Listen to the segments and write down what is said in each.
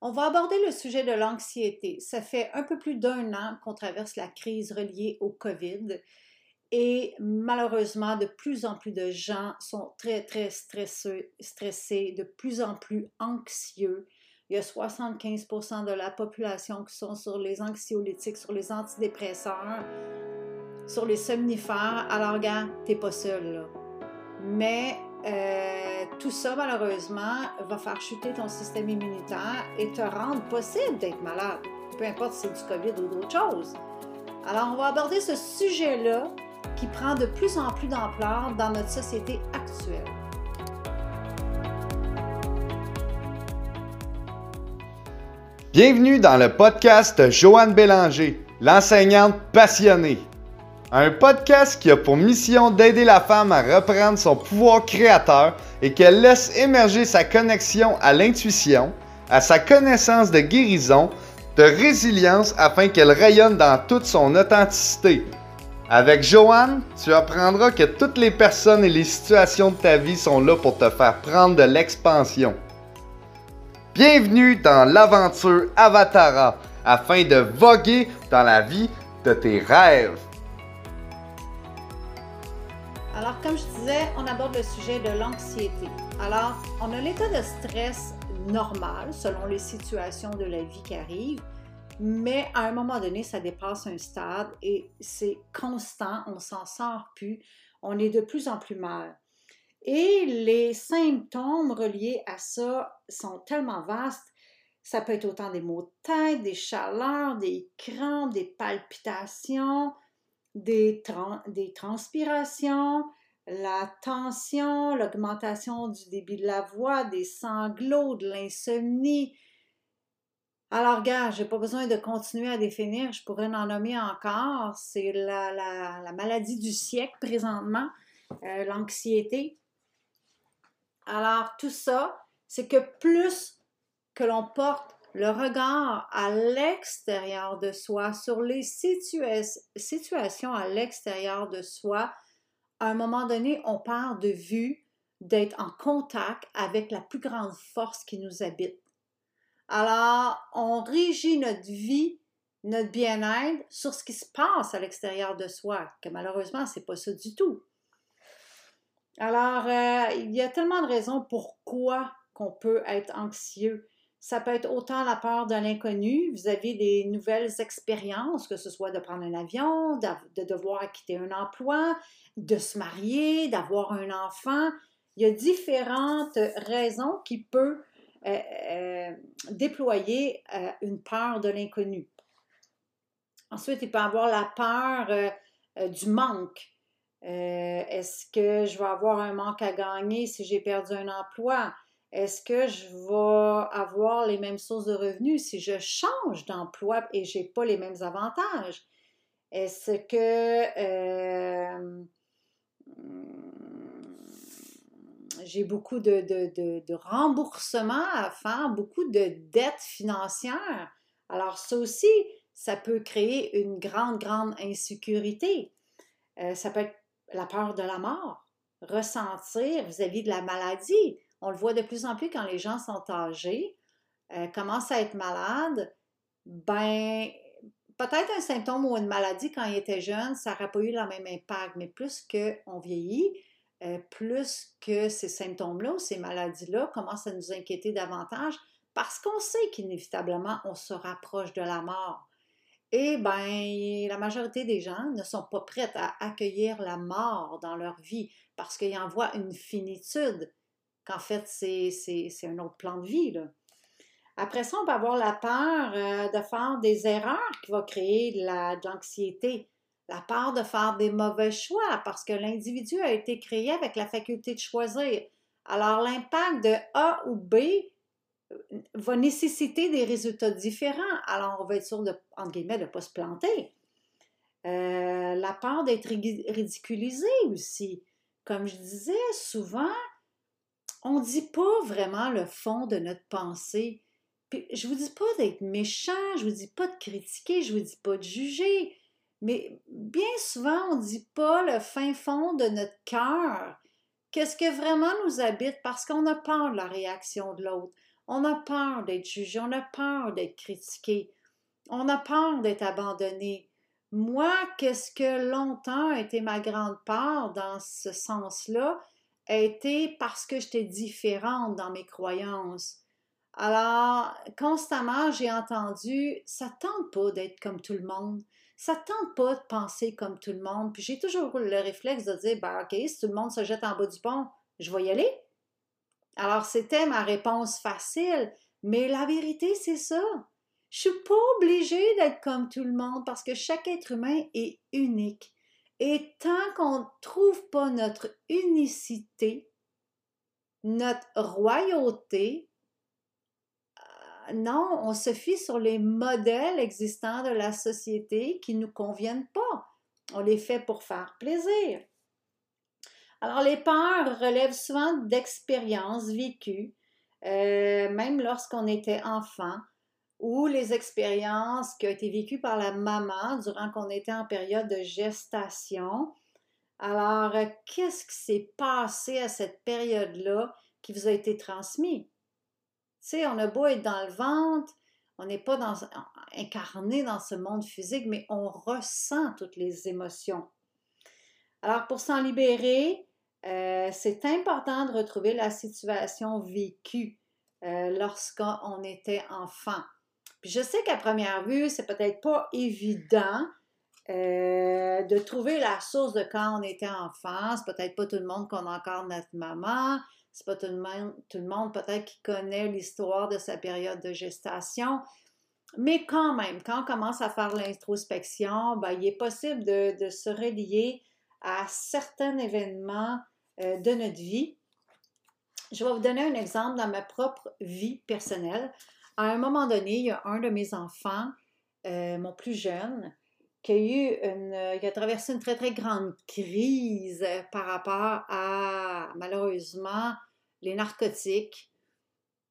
On va aborder le sujet de l'anxiété. Ça fait un peu plus d'un an qu'on traverse la crise reliée au COVID et malheureusement, de plus en plus de gens sont très, très stressés, stressés de plus en plus anxieux. Il y a 75% de la population qui sont sur les anxiolytiques, sur les antidépresseurs, sur les somnifères. Alors, gars, t'es pas seul. Mais euh, tout ça, malheureusement, va faire chuter ton système immunitaire et te rendre possible d'être malade, peu importe si c'est du COVID ou d'autres choses. Alors, on va aborder ce sujet-là qui prend de plus en plus d'ampleur dans notre société actuelle. Bienvenue dans le podcast Joanne Bélanger, l'enseignante passionnée. Un podcast qui a pour mission d'aider la femme à reprendre son pouvoir créateur et qu'elle laisse émerger sa connexion à l'intuition, à sa connaissance de guérison, de résilience afin qu'elle rayonne dans toute son authenticité. Avec Joanne, tu apprendras que toutes les personnes et les situations de ta vie sont là pour te faire prendre de l'expansion. Bienvenue dans l'aventure Avatara afin de voguer dans la vie de tes rêves. Alors, comme je disais, on aborde le sujet de l'anxiété. Alors, on a l'état de stress normal selon les situations de la vie qui arrivent, mais à un moment donné, ça dépasse un stade et c'est constant, on s'en sort plus, on est de plus en plus mal. Et les symptômes reliés à ça sont tellement vastes. Ça peut être autant des maux de tête, des chaleurs, des crampes, des palpitations, des, transpirations, la tension, l'augmentation du débit de la voix, des sanglots, de l'insomnie. Alors, gars, j'ai pas besoin de continuer à définir, je pourrais en nommer encore. C'est la, la, maladie du siècle présentement, euh, l'anxiété. Alors, tout ça, c'est que plus que l'on porte le regard à l'extérieur de soi, sur les situations à l'extérieur de soi, à un moment donné, on part de vue d'être en contact avec la plus grande force qui nous habite. Alors, on régit notre vie, notre bien-être sur ce qui se passe à l'extérieur de soi, que malheureusement, c'est pas ça du tout. Alors, euh, il y a tellement de raisons pourquoi qu'on peut être anxieux. Ça peut être autant la peur de l'inconnu avez des nouvelles expériences, que ce soit de prendre un avion, de devoir quitter un emploi, de se marier, d'avoir un enfant. Il y a différentes raisons qui peuvent euh, euh, déployer euh, une peur de l'inconnu. Ensuite, il peut avoir la peur du manque. Est-ce que je vais avoir un manque à gagner si j'ai perdu un emploi? Est-ce que je vais avoir les mêmes sources de revenus si je change d'emploi et je n'ai pas les mêmes avantages? Est-ce que euh, j'ai beaucoup de, remboursements à faire, beaucoup de dettes financières? Alors ça aussi, ça peut créer une grande, grande insécurité. Euh, ça peut être la peur de la mort, ressentir vis-à-vis de la maladie. On le voit de plus en plus quand les gens sont âgés, euh, commencent à être malades, ben peut-être un symptôme ou une maladie quand ils étaient jeunes, ça n'aurait pas eu le même impact, mais plus qu'on vieillit, euh, plus que ces symptômes-là ou ces maladies-là commencent à nous inquiéter davantage parce qu'on sait qu'inévitablement on se rapproche de la mort. Et bien, la majorité des gens ne sont pas prêts à accueillir la mort dans leur vie parce qu'ils en voient une finitude qu'en fait, c'est un autre plan de vie. Après ça, on peut avoir la peur euh, de faire des erreurs qui va créer de l'anxiété, la peur de faire des mauvais choix parce que l'individu a été créé avec la faculté de choisir. Alors, l'impact de A ou B euh, va nécessiter des résultats différents. Alors, on va être sûr de ne pas se planter. Euh, la peur d'être ridiculisé aussi. Comme je disais, souvent, on ne dit pas vraiment le fond de notre pensée. Je vous dis pas d'être méchant, je vous dis pas de critiquer, je vous dis pas de juger, mais bien souvent, on ne dit pas le fin fond de notre cœur. Qu'est-ce que vraiment nous habite parce qu'on a peur de la réaction de l'autre. On a peur d'être jugé, on a peur d'être critiqué, on a peur d'être abandonné. Moi, qu'est-ce que longtemps a été ma grande part dans ce sens-là, a été parce que j'étais différente dans mes croyances. Alors, constamment, j'ai entendu, ça tente pas d'être comme tout le monde. Ça tente pas de penser comme tout le monde. Puis j'ai toujours le réflexe de dire, ben, OK, si tout le monde se jette en bas du pont, je vais y aller. Alors, c'était ma réponse facile. Mais la vérité, c'est ça. Je suis pas obligée d'être comme tout le monde parce que chaque être humain est unique. Et tant qu'on ne trouve pas notre unicité, notre royauté, euh, non, on se fie sur les modèles existants de la société qui ne nous conviennent pas. On les fait pour faire plaisir. Alors, les peurs relèvent souvent d'expériences vécues, euh, même lorsqu'on était enfant, ou les expériences qui ont été vécues par la maman durant qu'on était en période de gestation. Alors, euh, qu'est-ce qui s'est passé à cette période-là qui vous a été transmis? Tu sais, on a beau être dans le ventre, on n'est pas incarné dans ce monde physique, mais on ressent toutes les émotions. Alors, pour s'en libérer, euh, c'est important de retrouver la situation vécue euh, lorsqu'on était enfant. Puis je sais qu'à première vue, c'est peut-être pas évident euh, de trouver la source de quand on était enfant. C'est peut-être pas tout le monde qu'on a encore notre maman. C'est pas tout le monde, tout le monde peut-être qui connaît l'histoire de sa période de gestation. Mais quand même, quand on commence à faire l'introspection, ben, il est possible de, se relier à certains événements euh, de notre vie. Je vais vous donner un exemple dans ma propre vie personnelle. À un moment donné, il y a un de mes enfants, euh, mon plus jeune, qui a traversé une très très grande crise par rapport à malheureusement les narcotiques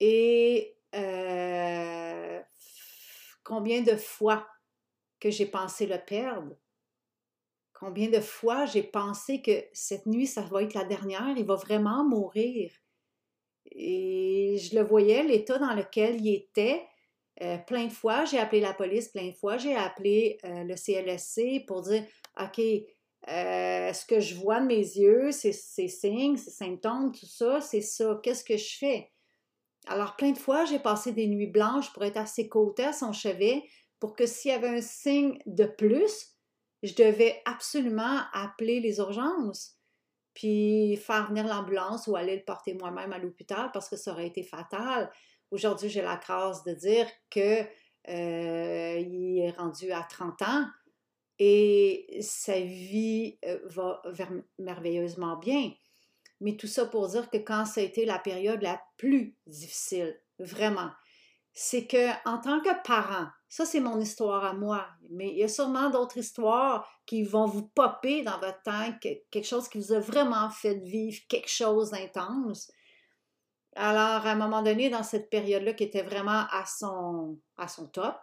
et euh, combien de fois que j'ai pensé le perdre Combien de fois j'ai pensé que cette nuit, ça va être la dernière, il va vraiment mourir. Et je le voyais, l'état dans lequel il était. Euh, plein de fois, j'ai appelé la police, plein de fois, j'ai appelé euh, le CLSC pour dire, OK, euh, ce que je vois de mes yeux, ces, ces signes, ces symptômes, tout ça, c'est ça. Qu'est-ce que je fais? Alors, plein de fois, j'ai passé des nuits blanches pour être à ses côtés, à son chevet, pour que s'il y avait un signe de plus, je devais absolument appeler les urgences, puis faire venir l'ambulance ou aller le porter moi-même à l'hôpital parce que ça aurait été fatal. Aujourd'hui, j'ai la grâce de dire que euh, est rendu à 30 ans et sa vie euh, va merveilleusement bien. Mais tout ça pour dire que quand ça a été la période la plus difficile, vraiment, c'est que en tant que parent, ça c'est mon histoire à moi, mais il y a sûrement d'autres histoires qui vont vous popper dans votre tête, quelque chose qui vous a vraiment fait vivre quelque chose d'intense. Alors, à un moment donné, dans cette période-là qui était vraiment à son, à son top,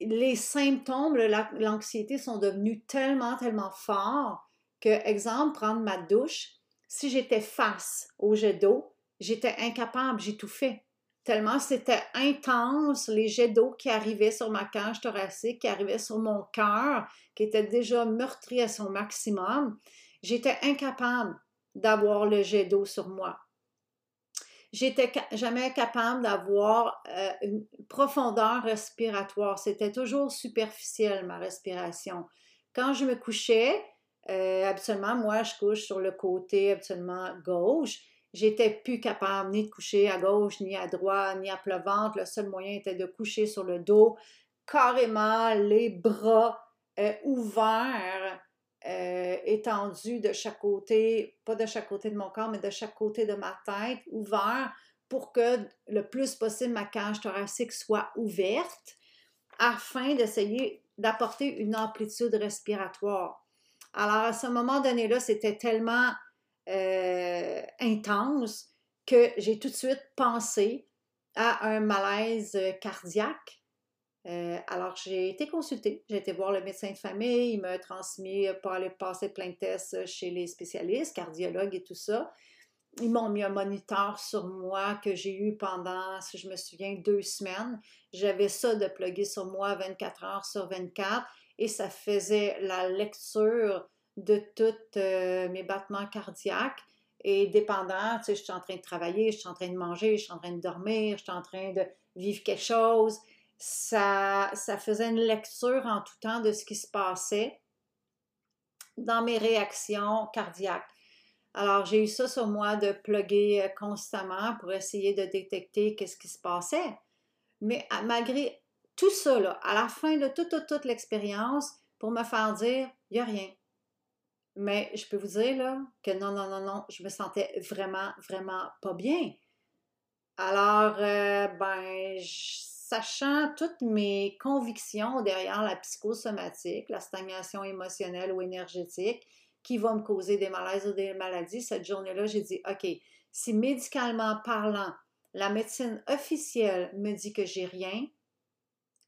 les symptômes, l'anxiété sont devenus tellement, tellement forts que, exemple, prendre ma douche, si j'étais face au jet d'eau, j'étais incapable, j'étouffais c'était intense, les jets d'eau qui arrivaient sur ma cage thoracique, qui arrivaient sur mon cœur, qui était déjà meurtri à son maximum. J'étais incapable d'avoir le jet d'eau sur moi. J'étais jamais capable d'avoir euh, une profondeur respiratoire. C'était toujours superficiel, ma respiration. Quand je me couchais, euh, habituellement, moi, je couche sur le côté absolument gauche J'étais plus capable ni de coucher à gauche, ni à droite, ni à plat ventre. Le seul moyen était de coucher sur le dos, carrément les bras euh, ouverts, euh, étendus de chaque côté, pas de chaque côté de mon corps, mais de chaque côté de ma tête, ouverts pour que le plus possible ma cage thoracique soit ouverte afin d'essayer d'apporter une amplitude respiratoire. Alors à ce moment donné-là, c'était tellement euh, intense que j'ai tout de suite pensé à un malaise cardiaque. Euh, alors, j'ai été consultée, j'ai été voir le médecin de famille, il m'a transmis pour aller passer plein de tests chez les spécialistes, cardiologues et tout ça. ils m'ont mis un moniteur sur moi que j'ai eu pendant, si je me souviens, deux semaines. J'avais ça de plugger sur moi 24 heures sur 24 et ça faisait la lecture de tous euh, mes battements cardiaques. Et dépendant, tu sais, je suis en train de travailler, je suis en train de manger, je suis en train de dormir, je suis en train de vivre quelque chose. Ça, ça faisait une lecture en tout temps de ce qui se passait dans mes réactions cardiaques. Alors, j'ai eu ça sur moi de plugger euh, constamment pour essayer de détecter qu'est-ce qui se passait. Mais malgré tout ça, à la fin de toute, toute, l'expérience, pour me faire dire, il n'y a rien. Mais je peux vous dire là, que non, non, non, non, je me sentais vraiment, vraiment pas bien. Alors, euh, ben, sachant toutes mes convictions derrière la psychosomatique, la stagnation émotionnelle ou énergétique, qui va me causer des malaises ou des maladies, cette journée-là, j'ai dit, OK, si médicalement parlant, la médecine officielle me dit que j'ai rien,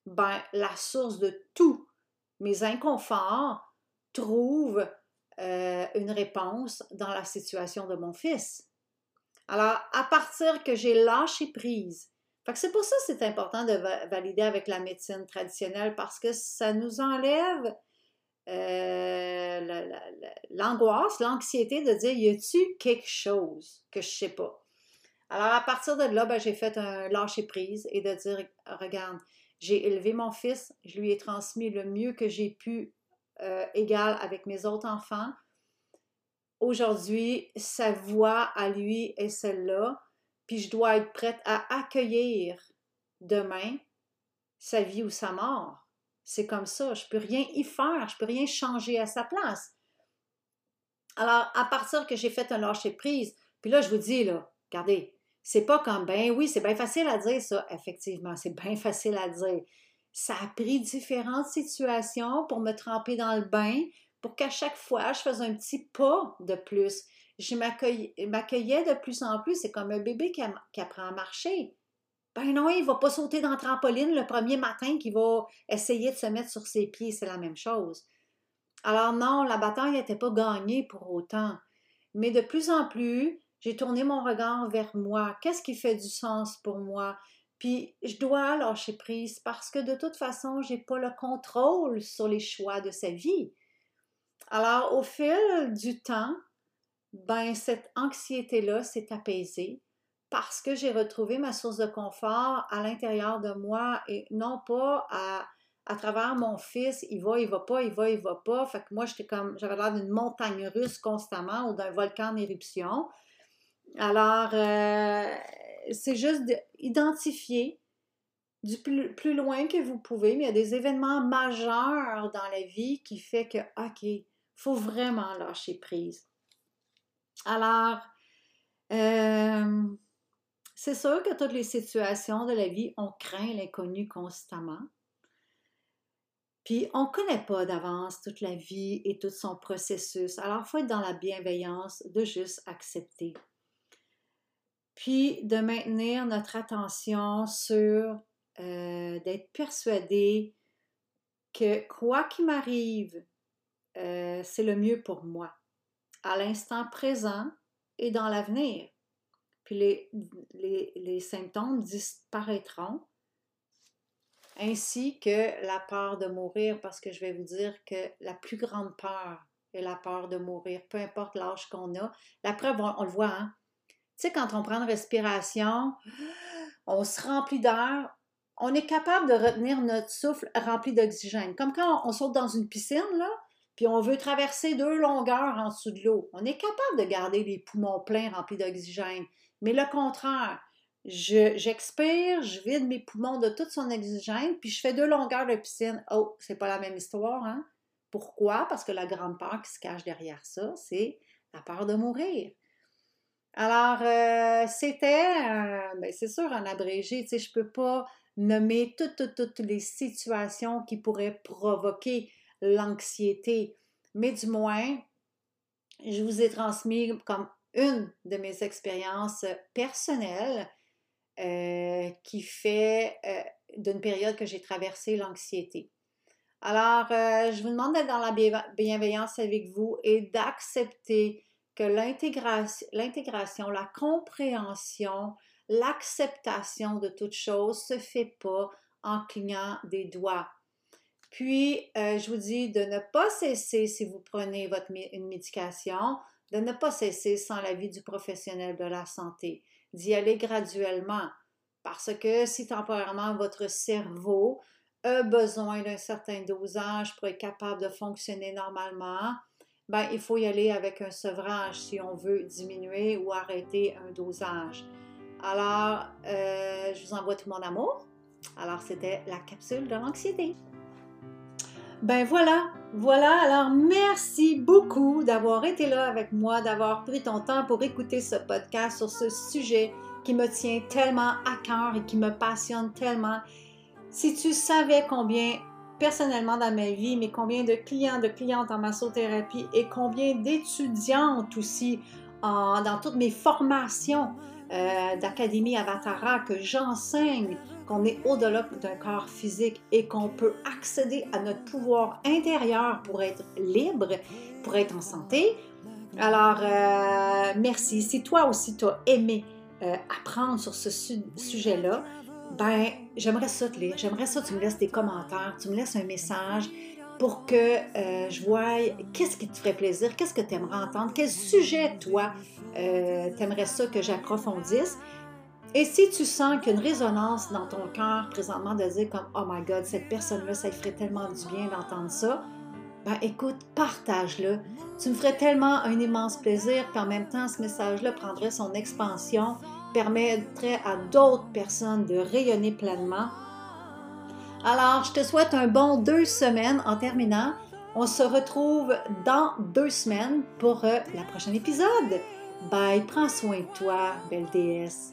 ben, la source de tous mes inconforts trouve euh, une réponse dans la situation de mon fils. Alors, à partir que j'ai lâché prise, c'est pour ça que c'est important de valider avec la médecine traditionnelle parce que ça nous enlève euh, l'angoisse, l'anxiété de dire y a-tu quelque chose que je sais pas? Alors à partir de là, ben, j'ai fait un lâcher prise et de dire regarde, j'ai élevé mon fils, je lui ai transmis le mieux que j'ai pu, euh, égal avec mes autres enfants. Aujourd'hui, sa voix à lui est celle-là, puis je dois être prête à accueillir demain sa vie ou sa mort. C'est comme ça. Je ne peux rien y faire. Je ne peux rien changer à sa place. Alors, à partir que j'ai fait un lâcher prise, puis là, je vous dis, là, regardez, c'est pas comme, ben oui, c'est bien facile à dire ça. Effectivement, c'est bien facile à dire. Ça a pris différentes situations pour me tremper dans le bain, pour qu'à chaque fois, je fasse un petit pas de plus. Je m'accueillais de plus en plus. C'est comme un bébé qui apprend à marcher. Ben non, il ne va pas sauter dans la trampoline le premier matin qu'il va essayer de se mettre sur ses pieds. C'est la même chose. Alors non, la bataille n'était pas gagnée pour autant. Mais de plus en plus, j'ai tourné mon regard vers moi. Qu'est-ce qui fait du sens pour moi? Puis je dois lâcher prise parce que de toute façon, je n'ai pas le contrôle sur les choix de sa vie. Alors, au fil du temps, ben, cette anxiété-là s'est apaisée parce que j'ai retrouvé ma source de confort à l'intérieur de moi et non pas à, à travers mon fils, il va, il va pas, il va, il va pas. Fait que moi, j'étais comme, j'avais l'air d'une montagne russe constamment ou d'un volcan en éruption. Alors, euh, c'est juste d'identifier du plus, loin que vous pouvez, mais il y a des événements majeurs dans la vie qui fait que, OK, faut vraiment lâcher prise. Alors, euh, c'est sûr que toutes les situations de la vie, on craint l'inconnu constamment. Puis on ne connaît pas d'avance toute la vie et tout son processus. Alors, il faut être dans la bienveillance de juste accepter. Puis de maintenir notre attention sur euh, d'être persuadé que quoi qu'il m'arrive, euh, c'est le mieux pour moi, à l'instant présent et dans l'avenir puis les, les, symptômes disparaîtront, ainsi que la peur de mourir, parce que je vais vous dire que la plus grande peur est la peur de mourir, peu importe l'âge qu'on a. La preuve, on, le voit, hein? Tu sais, quand on prend une respiration, on se remplit d'air, on est capable de retenir notre souffle rempli d'oxygène. Comme quand on saute dans une piscine, puis on veut traverser deux longueurs en dessous de l'eau. On est capable de garder les poumons pleins remplis d'oxygène. Mais le contraire, j'expire, je, vide mes poumons de toute son oxygène, puis je fais deux longueurs de piscine. Oh, c'est pas la même histoire, hein? Pourquoi? Parce que la grande peur qui se cache derrière ça, c'est la peur de mourir. Alors, euh, c'était, ben, c'est sûr, en abrégé, tu sais, je peux pas nommer toutes, toutes, toutes les situations qui pourraient provoquer l'anxiété, mais du moins, je vous ai transmis comme une de mes expériences personnelles euh, qui fait euh, d'une période que j'ai traversé l'anxiété. Alors, je vous demande d'être dans la bienveillance avec vous et d'accepter l'intégration, la compréhension, l'acceptation de toute chose se fait pas en clignant des doigts. Puis, euh, je vous dis de ne pas cesser, si vous prenez votre, une médication, de ne pas cesser sans l'avis du professionnel de la santé, d'y aller graduellement. Parce que si temporairement votre cerveau a besoin d'un certain dosage pour être capable de fonctionner normalement, ben, il faut y aller avec un sevrage si on veut diminuer ou arrêter un dosage. Alors, euh, je vous envoie tout mon amour. Alors, c'était la capsule de l'anxiété. Ben voilà, voilà. Alors, merci beaucoup d'avoir été là avec moi, d'avoir pris ton temps pour écouter ce podcast sur ce sujet qui me tient tellement à cœur et qui me passionne tellement. Si tu savais combien personnellement dans ma vie, mais combien de clients, de clientes en massothérapie et combien d'étudiantes aussi dans toutes mes formations euh, d'Académie Avatara que j'enseigne qu'on est au-delà d'un corps physique et qu'on peut accéder à notre pouvoir intérieur pour être libre, pour être en santé. Alors, euh, merci. Si toi aussi tu as aimé euh, apprendre sur ce sujet-là, ben, j'aimerais ça te lire. J'aimerais ça que tu me laisses des commentaires, tu me laisses un message pour que euh, je voie qu'est-ce qui te ferait plaisir, qu'est-ce que tu aimerais entendre, quel sujet, toi, euh, tu aimerais ça que j'approfondisse. Et si tu sens qu'il résonance dans ton cœur présentement de dire comme Oh my God, cette personne-là, ça lui ferait tellement du bien d'entendre ça, ben écoute, partage-le. Tu me ferais tellement un immense plaisir, puis en même temps, ce message-là prendrait son expansion permettrait à d'autres personnes de rayonner pleinement. Alors, je te souhaite un bon deux semaines en terminant. On se retrouve dans deux semaines pour euh, la prochaine épisode. Bye, prends soin de toi, belle déesse.